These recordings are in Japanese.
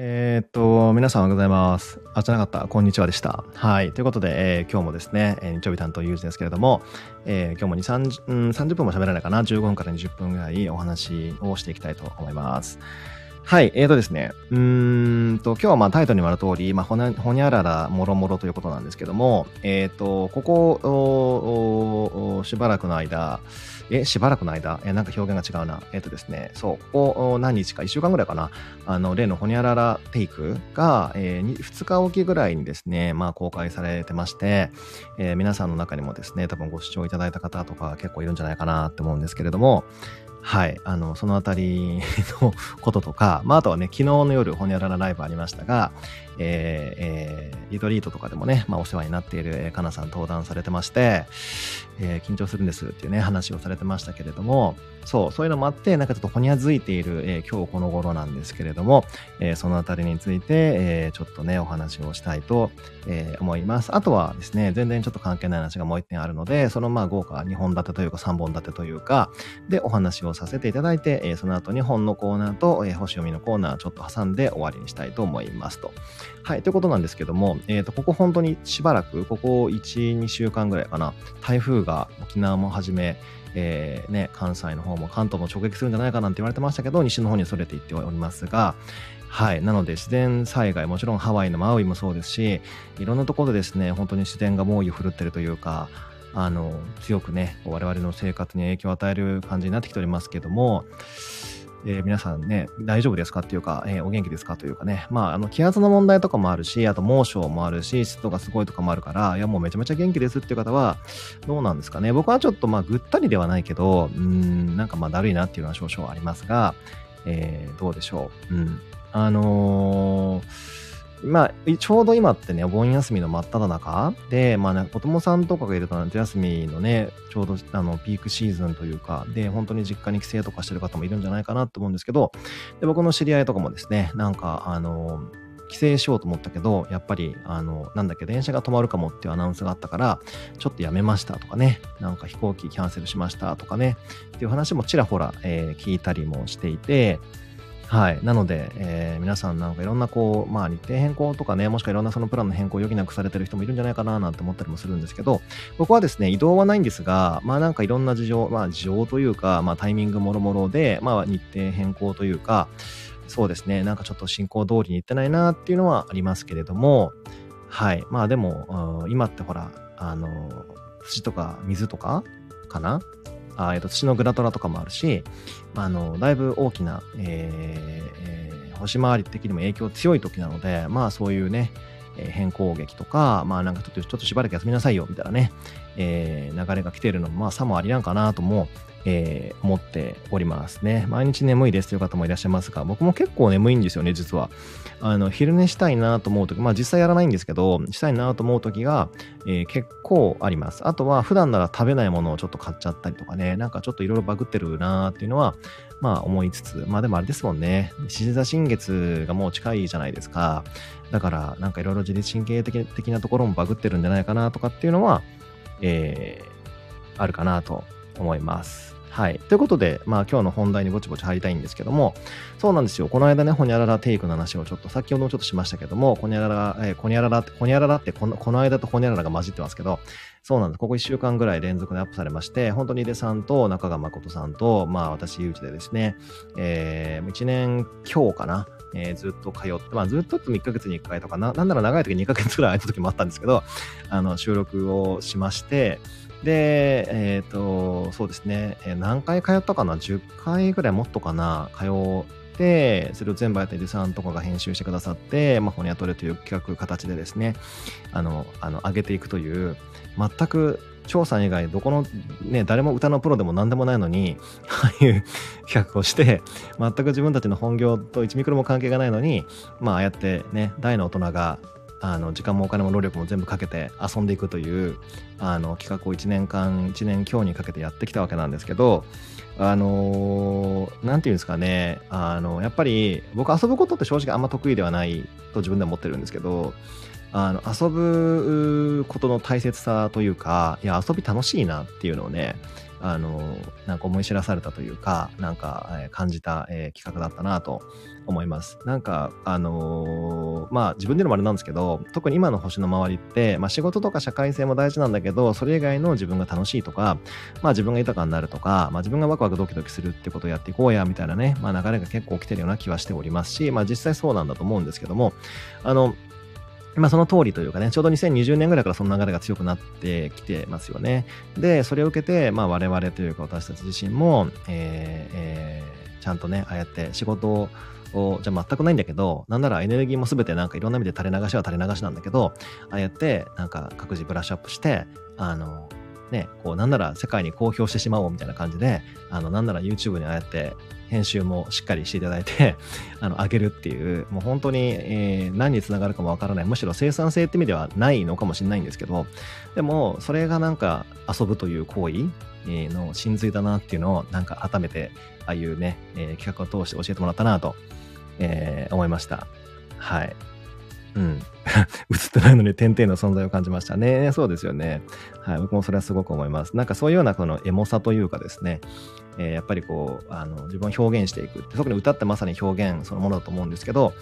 えー、っと、皆さんおはようございます。あ、じゃなかった。こんにちはでした。はい。ということで、えー、今日もですね、日曜日担当ユージですけれども、えー、今日も2、3うん、30分も喋らないかな。15分から20分ぐらいお話をしていきたいと思います。はい。えーとですね。うーんと、今日はまあタイトルにもある通り、まあ、ほにほにゃららもろもろということなんですけども、えーと、ここ、しばらくの間、え、しばらくの間、え、なんか表現が違うな。えっ、ー、とですね、そう、ここ何日か、1週間ぐらいかな。あの、例のほにゃららテイクが、えー、2日おきぐらいにですね、まあ公開されてまして、えー、皆さんの中にもですね、多分ご視聴いただいた方とか結構いるんじゃないかなって思うんですけれども、はい。あの、そのあたりのこととか、まあ、あとはね、昨日の夜、ほにゃららライブありましたが、えー、えー、リトリートとかでもね、まあ、お世話になっている、えー、かなさん登壇されてまして、えー、緊張するんですっていうね、話をされてましたけれども、そう、そういうのもあって、なんかちょっとほにゃづいている、えー、今日この頃なんですけれども、えー、そのあたりについて、えー、ちょっとね、お話をしたいと、えー、思います。あとはですね、全然ちょっと関係ない話がもう一点あるので、そのまあ豪華2本立てというか3本立てというか、で、お話をさせていただいて、えー、その後に本のコーナーと、えー、星読みのコーナーちょっと挟んで終わりにしたいと思いますと。はい、ということなんですけども、え、ー、と、ここ本当にしばらく、ここ1、2週間ぐらいかな、台風が沖縄もはじめ、えー、ね、関西の方も関東も直撃するんじゃないかなんて言われてましたけど、西の方にそれていっておりますが、はい。なので自然災害、もちろんハワイのマウイもそうですし、いろんなところでですね、本当に自然が猛威を振るってるというか、あの、強くね、我々の生活に影響を与える感じになってきておりますけども、えー、皆さんね、大丈夫ですか？っていうか、えー、お元気ですか？というかね、まあ、あの、気圧の問題とかもあるし、あと猛暑もあるし、湿度がすごいとかもあるから、いや、もうめちゃめちゃ元気ですっていう方は、どうなんですかね。僕はちょっと、まあ、ぐったりではないけど、うん、なんかまあ、だるいなっていうのは少々ありますが、えー、どうでしょう。うん。あのーまあ、ちょうど今ってね、お盆休みの真っ只中？で、まあ、ね、子供さんとかがいると夏休みのね、ちょうどあのピークシーズンというか、で、本当に実家に帰省とかしてる方もいるんじゃないかなと思うんですけど、で僕の知り合いとかもですね、なんか、あの、帰省しようと思ったけど、やっぱり、あの、なんだっけ、電車が止まるかもっていうアナウンスがあったから、ちょっとやめましたとかね、なんか飛行機キャンセルしましたとかね、っていう話もちらほら、えー、聞いたりもしていて、はい。なので、えー、皆さんなんかいろんなこう、まあ日程変更とかね、もしくはいろんなそのプランの変更を余儀なくされてる人もいるんじゃないかななんて思ったりもするんですけど、僕はですね、移動はないんですが、まあなんかいろんな事情、まあ事情というか、まあタイミングもろもろで、まあ日程変更というか、そうですね、なんかちょっと進行通りにいってないなっていうのはありますけれども、はい。まあでも、今ってほら、あの、土とか水とかかなあえっと、土のグラトラとかもあるし、まあ、あの、だいぶ大きな、えー、星回り的にも影響強い時なので、まあそういうね、え変更劇とか、まあなんかちょっとちょっとしばらく休みなさいよみたいなね、えー、流れが来てるのも、まあさもありなんかなとも、えー、思っておりますね。毎日眠いですという方もいらっしゃいますが、僕も結構眠いんですよね、実は。あの、昼寝したいなと思うとき、まあ実際やらないんですけど、したいなと思うときが、えー、結構あります。あとは、普段なら食べないものをちょっと買っちゃったりとかね、なんかちょっといろいろバグってるなっていうのは、まあ思いつつ、まあでもあれですもんね、獅子座新月がもう近いじゃないですか。だから、なんかいろいろ自律神経的的なところもバグってるんじゃないかなとかっていうのは、えー、あるかなと思います。はい。ということで、まあ今日の本題にぼちぼち入りたいんですけども、そうなんですよ。この間ね、ほにゃららテイクの話をちょっと先ほどもちょっとしましたけども、ほにゃらら、えー、ほにゃららって、ほにゃららってこの、この間とほにゃららが混じってますけど、そうなんです。ここ1週間ぐらい連続でアップされまして、本当に井出さんと中川誠さんと、まあ私、ゆうちでですね、えー、1年今日かな、えー、ずっと通って、まあ、ずっとって1ヶ月に1回とかな、なんなら長い時2ヶ月ぐらい空いた時もあったんですけど、あの、収録をしまして、で、えっ、ー、と、そうですね、えー、何回通ったかな ?10 回ぐらいもっとかな通て、それを全部やって、リさんとかが編集してくださって、まあ、ホニャトレという企画形でですね、あの、あの、上げていくという、全く張さん以外、どこの、ね、誰も歌のプロでも何でもないのに、ああいう企画をして、全く自分たちの本業と1ミクロも関係がないのに、まあ、ああやってね、大の大人があの時間もお金も労力も全部かけて遊んでいくというあの企画を1年間1年強にかけてやってきたわけなんですけどあの何て言うんですかねあのやっぱり僕遊ぶことって正直あんま得意ではないと自分では思ってるんですけどあの遊ぶことの大切さというかいや遊び楽しいなっていうのをねあの、なんか思い知らされたというか、なんか、え、感じた、えー、企画だったなと思います。なんか、あのー、まあ自分でのもあれなんですけど、特に今の星の周りって、まあ仕事とか社会性も大事なんだけど、それ以外の自分が楽しいとか、まあ自分が豊かになるとか、まあ自分がワクワクドキドキするってことをやっていこうや、みたいなね、まあ流れが結構起きてるような気はしておりますし、まあ実際そうなんだと思うんですけども、あの、まあその通りというかね、ちょうど2020年ぐらいからその流れが強くなってきてますよね。で、それを受けて、まあ我々というか私たち自身も、えーえー、ちゃんとね、ああやって仕事を、じゃ全くないんだけど、なんならエネルギーも全てなんかいろんな意味で垂れ流しは垂れ流しなんだけど、ああやってなんか各自ブラッシュアップして、あの、ね、こうなんなら世界に公表してしまおうみたいな感じで、あの、なんなら YouTube にああやって編集もしっかりしていただいて あの、上げるっていう、もう本当に、えー、何につながるかもわからない、むしろ生産性って意味ではないのかもしれないんですけど、でも、それがなんか遊ぶという行為の真髄だなっていうのを、なんか改めて、ああいうね、えー、企画を通して教えてもらったなと、えー、思いました。はい。うん。映ってないのに点々の存在を感じましたね。そうですよね。はい。僕もそれはすごく思います。なんかそういうようなこのエモさというかですね、えー、やっぱりこう、あの、自分を表現していく。特に歌ってまさに表現そのものだと思うんですけど、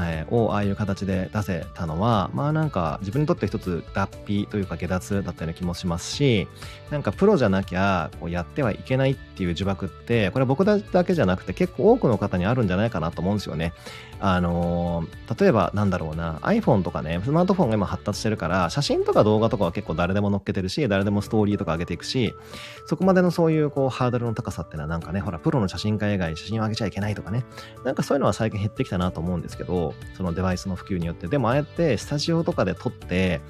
えー、をああいう形で出せたのは、まあなんか自分にとって一つ脱皮というか下脱だったような気もしますし、なんかプロじゃなきゃこうやってはいけないっていう呪縛って、これ僕だけじゃなくて結構多くの方にあるんじゃないかなと思うんですよね。あのー、例えばなんだろうな、iPhone とかね、スマートフォンが今発達してるから、写真とか動画とかは結構誰でも載っけてるし、誰でもストーリーとか上げていくし、そこまでのそういうこうハードルの高さってのはなんかね、ほら、プロの写真家以外写真を上げちゃいけないとかね、なんかそういうのは最近減ってきたなと思うんですけど、そのデバイスの普及によって。でもああやってスタジオとかで撮って、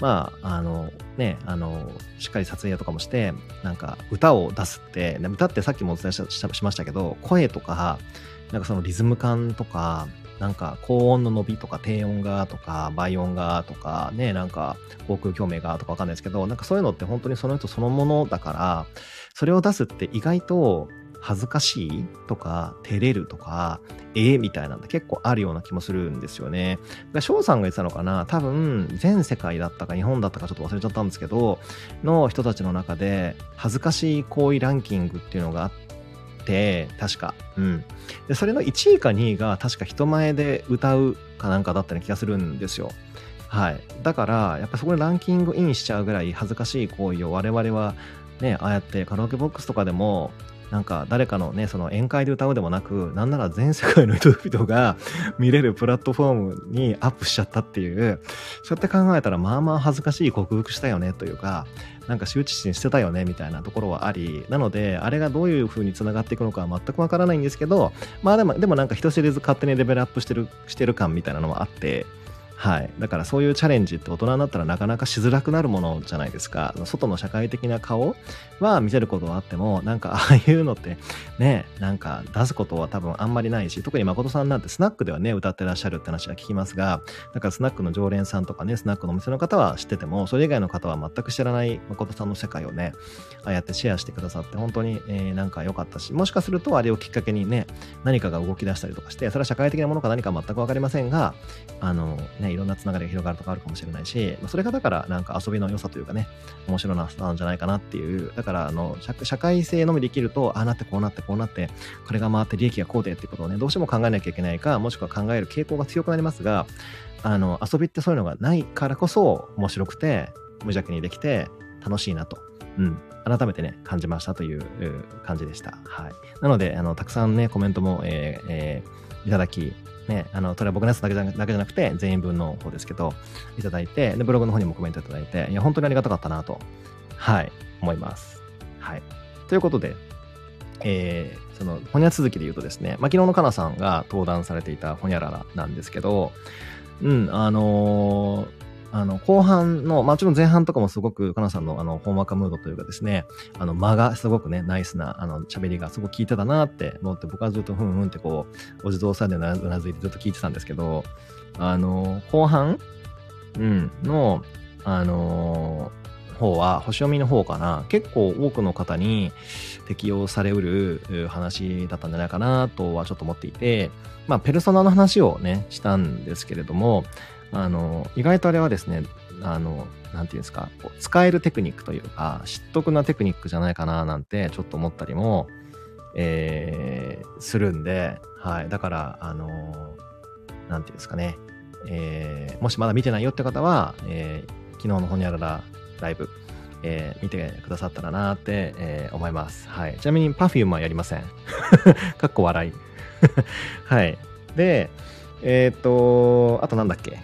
まあ、あの、ね、あの、しっかり撮影とかもして、なんか歌を出すって、歌ってさっきもお伝えししましたけど、声とか、なんかそのリズム感とか、なんか高音の伸びとか低音がとか倍音がとかね、なんか航空共鳴がとかわかんないですけど、なんかそういうのって本当にその人そのものだから、それを出すって意外と恥ずかしいとか、照れるとか、ええみたいなんで結構あるような気もするんですよね。翔さんが言ってたのかな多分、全世界だったか日本だったかちょっと忘れちゃったんですけど、の人たちの中で、恥ずかしい行為ランキングっていうのがあって、確か。うん。で、それの1位か2位が確か人前で歌うかなんかだったような気がするんですよ。はい。だから、やっぱそこでランキングインしちゃうぐらい恥ずかしい行為を我々はね、ああやってカラオケボックスとかでもなんか誰かのね、その宴会で歌うでもなく、なんなら全世界の人々が 見れるプラットフォームにアップしちゃったっていう、そうやって考えたらまあまあ恥ずかしい克服したよねというか、なんか羞恥心してたよねみたいなところはあり、なので、あれがどういう風に繋がっていくのかは全くわからないんですけど、まあでも、でもなんか人知れず勝手にレベルアップしてる、してる感みたいなのはあって、はい。だからそういうチャレンジって大人になったらなかなかしづらくなるものじゃないですか。外の社会的な顔は見せることはあっても、なんかああいうのってね、なんか出すことは多分あんまりないし、特に誠さんなんてスナックではね、歌ってらっしゃるって話は聞きますが、だからスナックの常連さんとかね、スナックのお店の方は知ってても、それ以外の方は全く知らない誠さんの世界をね、ああやってシェアしてくださって本当に、えー、なんか良かったし、もしかするとあれをきっかけにね、何かが動き出したりとかして、それは社会的なものか何か全くわかりませんが、あの、ね、ね、いろんなつながりが広がるとかあるかもしれないし、まあそれがだからなんか遊びの良さというかね、面白ななんじゃないかなっていう、だからあの社会性のみできると、ああなってこうなってこうなって、これが回って利益がこうでっていうことをね、どうしても考えなきゃいけないか、もしくは考える傾向が強くなりますが、あの、遊びってそういうのがないからこそ面白くて、無邪気にできて楽しいなと。うん。改めてね、感じましたという感じでした。はい。なので、あの、たくさんね、コメントも、えーえー、いただき、ね、あの、それは僕のやつだけじゃだけじゃなくて、全員分の方ですけど、いただいて、で、ブログの方にもコメントいただいて、いや、本当にありがたかったなと、はい、思います。はい。ということで、えー、その、ほにゃ続きで言うとですね、まあ、昨日のかなさんが登壇されていたほにゃららなんですけど、うん、あのー、あの、後半の、もちろん前半とかもすごく、かなさんのあの、ほんわかムードというかですね、あの、間がすごくね、ナイスな、あの、喋りがすごく聞いてたなって思って、僕はずっとふんふんってこう、お地蔵さんでうなずいてずっと聞いてたんですけど、あの、後半うん、の、あの方は、星読みの方かな、結構多くの方に適用されうる話だったんじゃないかなとはちょっと思っていて、まあ、ペルソナの話をね、したんですけれども、あの、意外とあれはですね、あの、なんていうんですか、使えるテクニックというか、知得なテクニックじゃないかななんてちょっと思ったりも、えー、するんで、はい。だから、あの、なんていうんですかね、えー、もしまだ見てないよって方は、えー、昨日のホニャララライブ、えー、見てくださったらなって、えー、思います。はい。ちなみに Perfume はやりません。かっこ笑い。はい。で、えっ、ー、と、あとなんだっけ、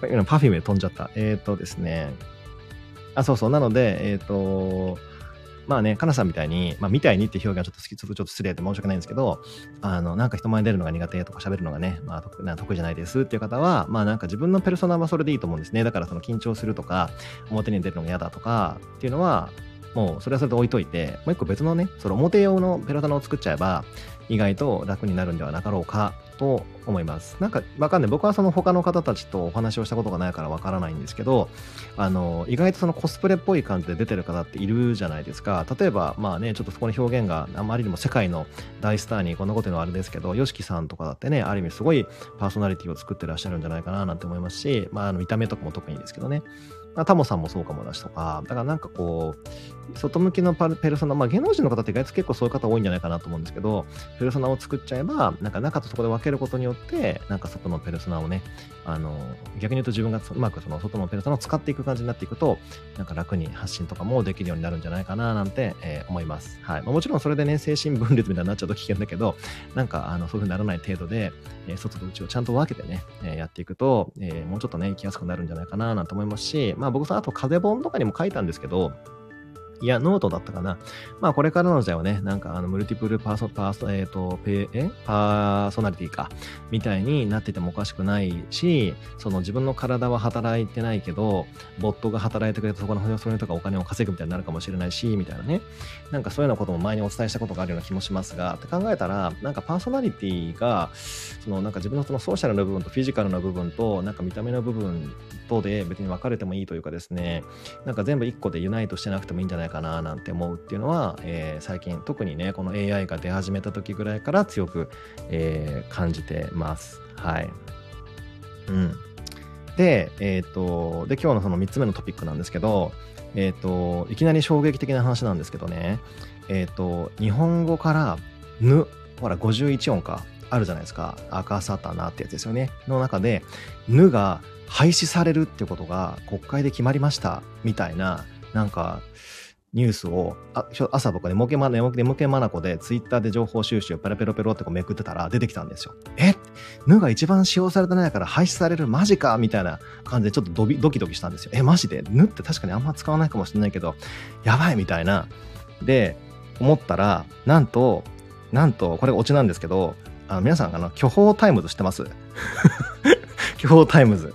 パフュームで飛んじゃった。えっ、ー、とですね。あ、そうそう。なので、えっ、ー、と、まあね、かなさんみたいに、まあ、みたいにって表現はちょっと好き、ちょっと失礼で申し訳ないんですけど、あの、なんか人前に出るのが苦手とか喋るのがね、まあ得、得意じゃないですっていう方は、まあなんか自分のペルソナはそれでいいと思うんですね。だからその緊張するとか、表に出るのが嫌だとかっていうのは、もうそれはそれで置いといて、もう一個別のね、その表用のペルソナを作っちゃえば、意外と楽になるんではなかろうかと思います。なんかわかんない。僕はその他の方たちとお話をしたことがないからわからないんですけど、あの、意外とそのコスプレっぽい感じで出てる方っているじゃないですか。例えば、まあね、ちょっとそこの表現があまりにも世界の大スターにこんなこと言うのはあれですけど、YOSHIKI さんとかだってね、ある意味すごいパーソナリティを作ってらっしゃるんじゃないかななんて思いますし、まあ、あの見た目とかも特にですけどね。タモさんもそうかもだしとか、だからなんかこう、外向きのペルソナ、まあ芸能人の方って意外と結構そういう方多いんじゃないかなと思うんですけど、ペルソナを作っちゃえば、なんか中とそこで分けることによって、なんか外のペルソナをね、あの、逆に言うと自分がうまくその外のペルソナを使っていく感じになっていくと、なんか楽に発信とかもできるようになるんじゃないかななんて、えー、思います。はい。まあ、もちろんそれでね、精神分裂みたいになっちゃうと危険だけど、なんかあのそういうふうにならない程度で、えー、外と内をちゃんと分けてね、えー、やっていくと、えもうちょっとね、生きやすくなるんじゃないかななんて思いますし、まあ僕さ、あと風本とかにも書いたんですけど、いや、ノートだったかな。まあ、これからの時代はね、なんか、あの、 multiple perso、perso、えっ、ー、と、ペえ？ personality か、みたいになっててもおかしくないし、その自分の体は働いてないけど、ボットが働いてくれて、そこのそういうとかお金を稼ぐみたいになるかもしれないし、みたいなね。なんかそういうようなことも前にお伝えしたことがあるような気もしますが、って考えたら、なんかパーソナリティが、そのなんか自分のそのソーシャルな部分とフィジカルな部分と、なんか見た目の部分とで別に分かれてもいいというかですね、なんか全部1個でユナイトしてなくてもいいんじゃないかななんて思うっていうのは、えー、最近特にね、この AI が出始めた時ぐらいから強く、えー、感じてます。はい。うん。で、え、ー、と、で、今日のその3つ目のトピックなんですけど、えっ、と、いきなり衝撃的な話なんですけどね、えっ、と、日本語からぬ、ほら、51音か、あるじゃないですか。赤サタナってやつですよね。の中で、ぬが廃止されるってことが国会で決まりましたみたいな、なんか、ニュースを、朝僕ね、もけま、ね、もけまなこでツイッターで情報収集をペロペロペロってこうめくってたら出てきたんですよ。え？ぬが一番使用されてないから廃止されるマジかみたいな感じでちょっとドビドキドキしたんですよ。え、マジで？ぬって確かにあんま使わないかもしれないけど、やばいみたいな。で、思ったら、なんと、なんと、これオチなんですけど、あの皆さん、あの、虚報タイムズ知ってます？虚報タイムズ。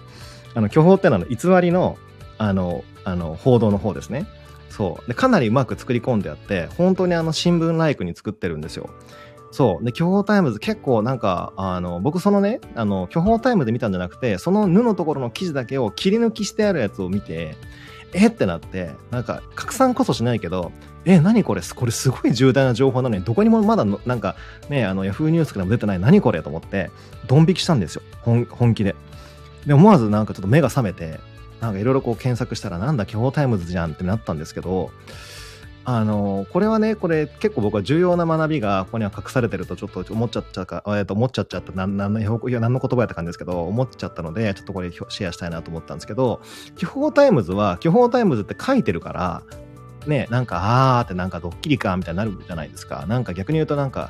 あの、虚報ってのは偽りの、あの、あの、報道の方ですね。そう。で、かなりうまく作り込んであって、本当にあの、新聞ライクに作ってるんですよ。そう。で、虚報タイムズ結構なんか、あの、僕そのね、あの、虚報タイムで見たんじゃなくて、そのぬのところの記事だけを切り抜きしてあるやつを見て、えってなって、なんか、拡散こそしないけど、え、何これ？これすごい重大な情報なのに、どこにもまだなんか、ね、あの、ヤフーニュースからも出てない、何これ？と思って、ドン引きしたんですよ。本気で。で、思わずなんかちょっと目が覚めて、なんかいろいろこう検索したら、なんだ、虚報タイムズじゃんってなったんですけど、あの、これはね、これ結構僕は重要な学びがここには隠されてるとちょっと思っちゃったか、えっと思っちゃっちゃった、なんなんの、何の言葉やった感じですけど、思っちゃったので、ちょっとこれシェアしたいなと思ったんですけど、虚報タイムズは、虚報タイムズって書いてるから、ね、なんか、あーってなんかドッキリか、みたいになるじゃないですか。なんか逆に言うとなんか、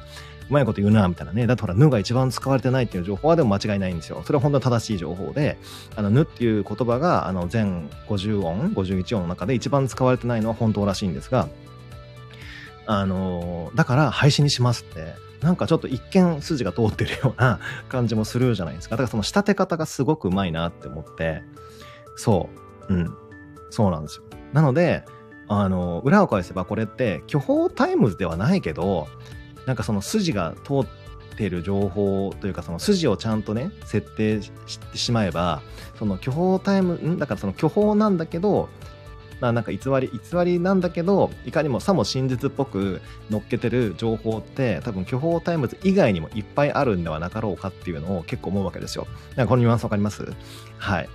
うまいこと言うな、みたいなね。だってほら、ぬが一番使われてないっていう情報はでも間違いないんですよ。それは本当に正しい情報で、あの、ぬっていう言葉が、あの、全50音、51音の中で一番使われてないのは本当らしいんですが、あの、だから廃止にしますって、なんかちょっと一見筋が通ってるような感じもするじゃないですか。だからその仕立て方がすごくうまいなって思って、そう、うん、そうなんですよ。なので、あの、裏を返せばこれって虚報タイムズではないけど、なんかその筋が通ってる情報というかその筋をちゃんとね設定してしまえばその虚報タイムん？だからその虚報なんだけどまあなんか偽り偽りなんだけどいかにもさも真実っぽく乗っけてる情報って多分虚報タイムズ以外にもいっぱいあるんではなかろうかっていうのを結構思うわけですよ。なんかこのニュアンスわかります？はい。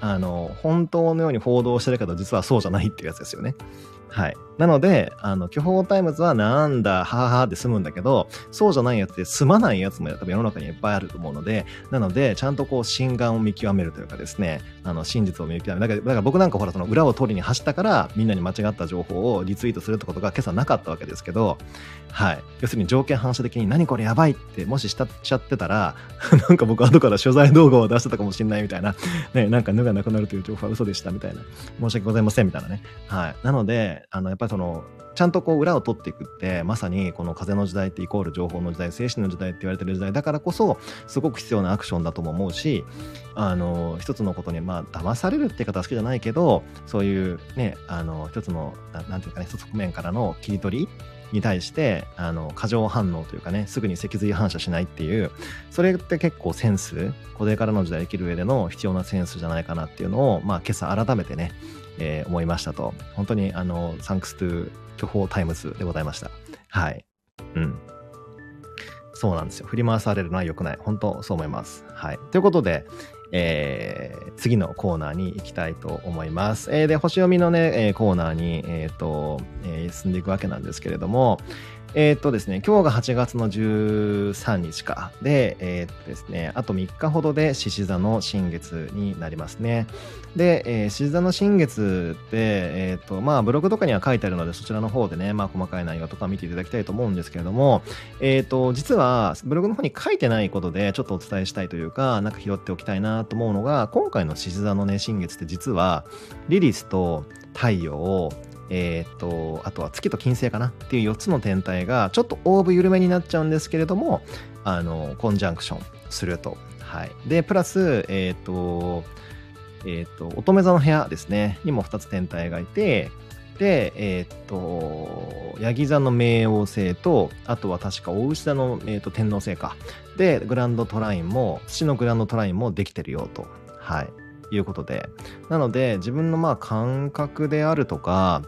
あの、本当のように報道してるけど、実はそうじゃないっていうやつですよね。はい。なので、あの、虚報タイムズはなんだ、はははって済むんだけど、そうじゃないやつで済まないやつも多分世の中にいっぱいあると思うので、なので、ちゃんとこう、心眼を見極めるというかですね、あの、真実を見極める。だから、だから僕なんかほら、その裏を取りに走ったから、みんなに間違った情報をリツイートするってことが今朝なかったわけですけど、はい。要するに条件反射的に何これやばいってもししちゃってたら、なんか僕後から取材動画を出してたかもしれないみたいな、ね、なんかぬがなくなるという情報は嘘でしたみたいな、申し訳ございませんみたいなね。はい。なので、あの、やっぱりその、ちゃんとこう裏を取っていくってまさにこの風の時代ってイコール情報の時代精神の時代って言われてる時代だからこそすごく必要なアクションだとも思うしあの一つのことにまあ騙されるって言い方は好きじゃないけどそういうねあの一つのなんていうかね一つ面からの切り取りに対してあの過剰反応というかねすぐに脊髄反射しないっていうそれって結構センスこれからの時代生きる上での必要なセンスじゃないかなっていうのを、まあ、今朝改めてね、えー、思いましたと本当にあの thanks to 虚報タイムズでございました。はい。うん。そうなんですよ。振り回されるのは良くない。本当そう思います。はい。ということで、えー、次のコーナーに行きたいと思います。えー、で、星読みのね、えー、コーナーに、えっ、ー、と、えー、進んでいくわけなんですけれども、えー、っとですね、今日が8月の13日か。で、えー、っとですね、あと3日ほどで獅子座の新月になりますね。で、えー、獅子座の新月って、え、っと、まあ、ブログとかには書いてあるので、そちらの方でね、まあ、細かい内容とか見ていただきたいと思うんですけれども、えっと、実は、ブログの方に書いてないことで、ちょっとお伝えしたいというか、なんか拾っておきたいなと思うのが、今回の獅子座のね、新月って実は、リリスと太陽、えー、っと、あとは月と金星かなっていう4つの天体が、ちょっとオーブ緩めになっちゃうんですけれども、あの、コンジャンクションすると。はい。で、プラス、えー、っと、えー、っと、乙女座の部屋ですね、にも2つ天体がいて、で、えー、っと、ヤギ座の冥王星と、あとは確か大牛座の、えー、っと天王星か。で、グランドトラインも、土のグランドトラインもできてるよと。はい。いうことで。なので、自分のまあ感覚であるとか、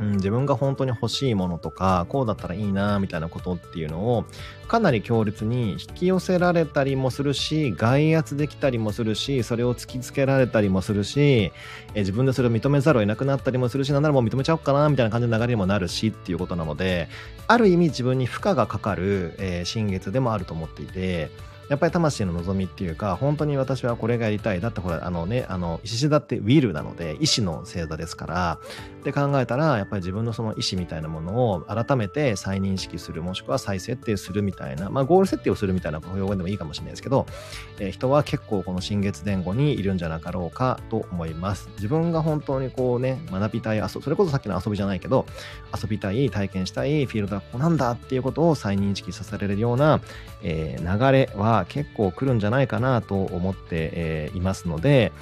うん、自分が本当に欲しいものとか、こうだったらいいな、みたいなことっていうのを、かなり強烈に引き寄せられたりもするし、外圧できたりもするし、それを突きつけられたりもするし、え自分でそれを認めざるを得なくなったりもするし、なんならもう認めちゃおうかな、みたいな感じの流れにもなるしっていうことなので、ある意味自分に負荷がかかる、えー、新月でもあると思っていて、やっぱり魂の望みっていうか、本当に私はこれがやりたい。だってほら、あのね、あの、獅子座ってウィルなので、意志の星座ですから、って考えたら、やっぱり自分のその意志みたいなものを改めて再認識する、もしくは再設定するみたいな、まあ、ゴール設定をするみたいな表現でもいいかもしれないですけど、えー、人は結構この新月前後にいるんじゃなかろうかと思います。自分が本当にこうね、学びたいそれこそさっきの遊びじゃないけど、遊びたい、体験したい、フィールドはここなんだっていうことを再認識させられるような、えー、流れは結構来るんじゃないかなと思って、えー、いますので、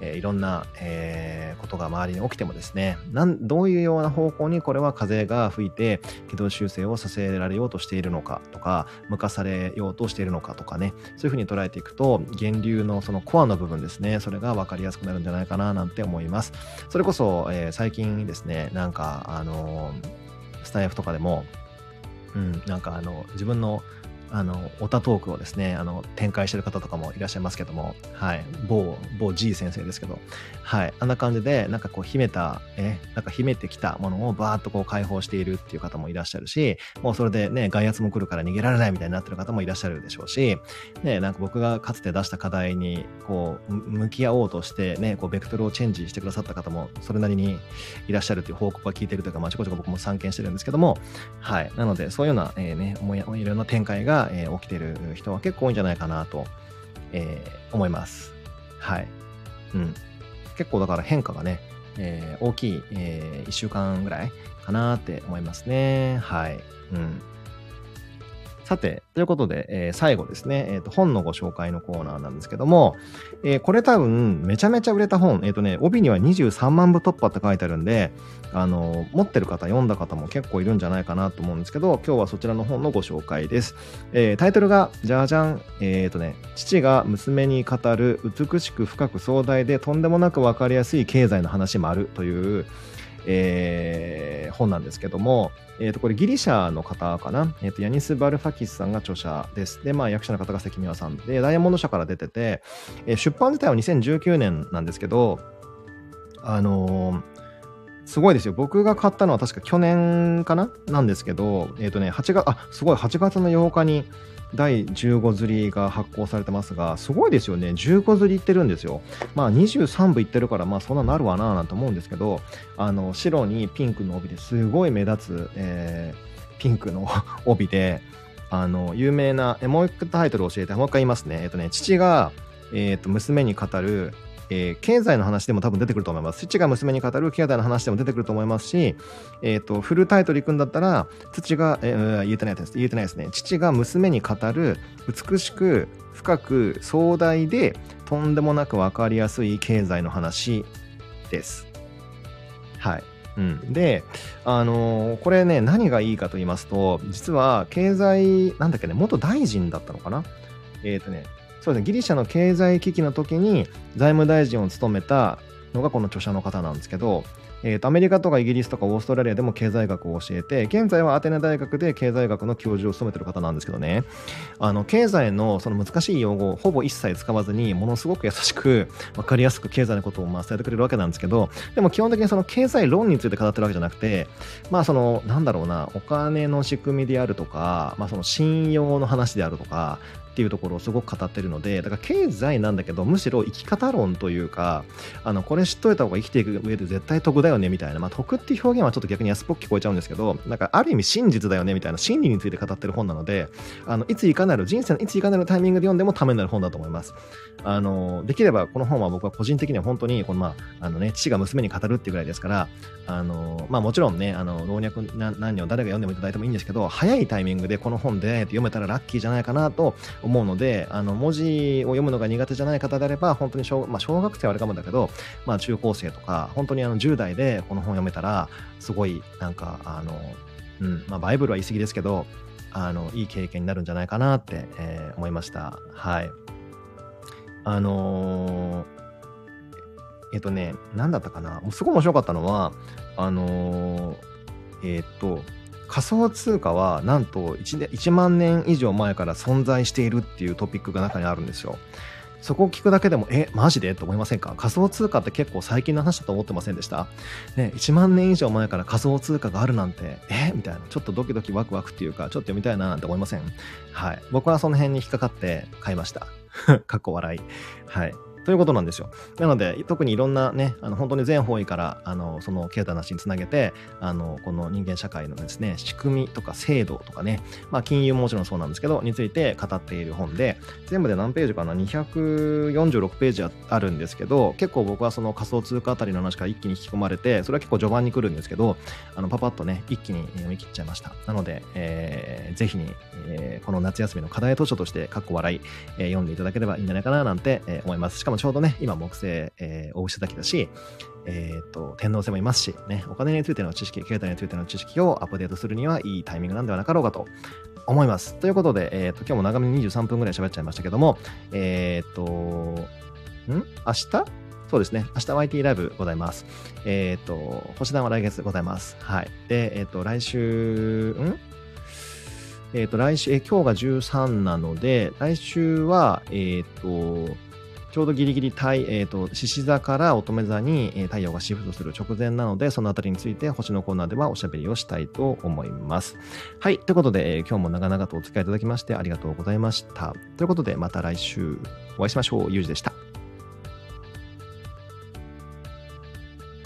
えー、いろんな、えー、ことが周りに起きてもですねなんどういうような方向にこれは風が吹いて軌道修正をさせられようとしているのかとか向かされようとしているのかとかねそういうふうに捉えていくと源流のそのコアの部分ですねそれが分かりやすくなるんじゃないかななんて思います。それこそ、えー、最近ですねなんかあのスタイフとかでもうんなんかあの自分のあの、オタトークをですね、あの、展開してる方とかもいらっしゃいますけども、はい、某、某 G 先生ですけど、はい、あんな感じで、なんかこう、秘めた、え、なんか秘めてきたものをバーッとこう解放しているっていう方もいらっしゃるし、もうそれでね、外圧も来るから逃げられないみたいになってる方もいらっしゃるでしょうし、ね、なんか僕がかつて出した課題に、こう、向き合おうとして、ね、こう、ベクトルをチェンジしてくださった方も、それなりにいらっしゃるという報告が聞いてるというか、まあ、ちょこちょこ僕も参見してるんですけども、はい、なので、そういうような、えー、ね、思い、いろんな展開が、えー、起きてる人は結構多いんじゃないかなと、えー、思います。はい。うん。結構だから変化がね、えー、大きい、えー、1週間ぐらいかなって思いますね。はい。うん。さて、ということで、えー、最後ですね、えーと、本のご紹介のコーナーなんですけども、えー、これ多分めちゃめちゃ売れた本、え、ー、とね、帯には23万部突破って書いてあるんで、あの持ってる方、読んだ方も結構いるんじゃないかなと思うんですけど、今日はそちらの本のご紹介です。えタイトルが、じゃじゃん、えっ、とね、父が娘に語る美しく深く壮大でとんでもなくわかりやすい経済の話もあるという、えー、本なんですけども、えっ、ー、と、これギリシャの方かな？えっ、ー、と、ヤニス・バルファキスさんが著者です。で、まあ、役者の方が関宮さんで、ダイヤモンド社から出てて、えー、出版自体は2019年なんですけど、あのー、すごいですよ。僕が買ったのは確か去年かな？なんですけど、えっ、ー、とね、8月、あ、すごい、8月の8日に第15釣りが発行されてますが、すごいですよね。15釣りいってるんですよ。まあ23部いってるから、まあそんななるわなぁなんて思うんですけど、あの、白にピンクの帯ですごい目立つ、えー、ピンクの 帯で、あの、有名な、えもう一回タイトル教えて、もう一回言いますね。えっ、とね、父が、えっ、ー、と、娘に語る、えー、経済の話でも多分出てくると思います。父が娘に語る経済の話でも出てくると思いますし、えっ、ー、と、フルタイトルいくんだったら、父が、えー、言えてないです。言えてないですね。父が娘に語る美しく、深く、壮大で、とんでもなく分かりやすい経済の話です。はい。うん、で、あのー、これね、何がいいかと言いますと、実は経済、なんだっけね、元大臣だったのかな？えっ、ー、とね、そうですね、ギリシャの経済危機の時に財務大臣を務めたのがこの著者の方なんですけど、えーと、アメリカとかイギリスとかオーストラリアでも経済学を教えて現在はアテネ大学で経済学の教授を務めてる方なんですけどね。あの経済のその難しい用語をほぼ一切使わずにものすごく優しく分かりやすく経済のことをまあ伝えてくれるわけなんですけどでも基本的にその経済論について語ってるわけじゃなくてまあそのなんだろうなお金の仕組みであるとか、まあ、その信用の話であるとかっていうところをすごく語ってるのでだから経済なんだけどむしろ生き方論というかあのこれ知っといた方が生きていく上で絶対得だよねみたいな、まあ、得っていう表現はちょっと逆に安っぽく聞こえちゃうんですけどなんかある意味真実だよねみたいな真理について語ってる本なのであのいついかなる人生のいついかなるタイミングで読んでもためになる本だと思います。あのできればこの本は僕は個人的には本当にこの、まああのね、父が娘に語るっていうぐらいですからあの、まあ、もちろんねあの老若男女誰が読んでもいただいてもいいんですけど早いタイミングでこの本で読めたらラッキーじゃないかなと思うのであの文字を読むのが苦手じゃない方であれば本当に小,、まあ、小学生はあれかもだけど、まあ、中高生とか本当にあの10代でこの本読めたらすごいなんかあの、うんまあ、バイブルは言い過ぎですけどあのいい経験になるんじゃないかなって、えー、思いました。はい。あのー、えっ、とね、何だったかなすごい面白かったのは、あのー、えっ、と、仮想通貨はなんと 1, 1万年以上前から存在しているっていうトピックが中にあるんですよ。そこを聞くだけでも、え、マジで？と思いませんか？仮想通貨って結構最近の話だと思ってませんでした？ね、1万年以上前から仮想通貨があるなんて、え？みたいな。ちょっとドキドキワクワクっていうか、ちょっと読みたいななんて思いません？はい。僕はその辺に引っかかって買いました。かっこ笑い。はい。ということなんですよ。なので、特にいろんなね、あの本当に全方位から、あのその経済の話につなげて、あのこの人間社会のですね、仕組みとか制度とかね、まあ、金融ももちろんそうなんですけど、について語っている本で、全部で何ページかな、246ページあるんですけど、結構僕はその仮想通貨あたりの話から一気に引き込まれて、それは結構序盤に来るんですけど、あのパパッとね、一気に読み切っちゃいました。なので、えー、ぜひに、えー、この夏休みの課題図書として、かっこ笑い、えー、読んでいただければいいんじゃないかななんて、えー、思います。かもちょうどね、今木星、えー、大牛崎だし、えっ、と、天皇星もいますし、ね、お金についての知識、経済についての知識をアップデートするにはいいタイミングなんではなかろうかと思います。ということで、えっ、と、今日も長めに23分ぐらい喋っちゃいましたけども、えっ、ー、と、ん？明日？そうですね。明日 YT ライブございます。えっ、と、星団は来月ございます。はい。で、えっ、と、来週、ん？えっ、と、来週、え今日が13なので、来週は、えっ、と、ちょうどギリギリ太、えーと、獅子座から乙女座に、え、太陽がシフトする直前なので、そのあたりについて星のコーナーではおしゃべりをしたいと思います。はい。ということで、えー、今日も長々とお付き合いいただきましてありがとうございました。ということで、また来週お会いしましょう。ゆうじでした。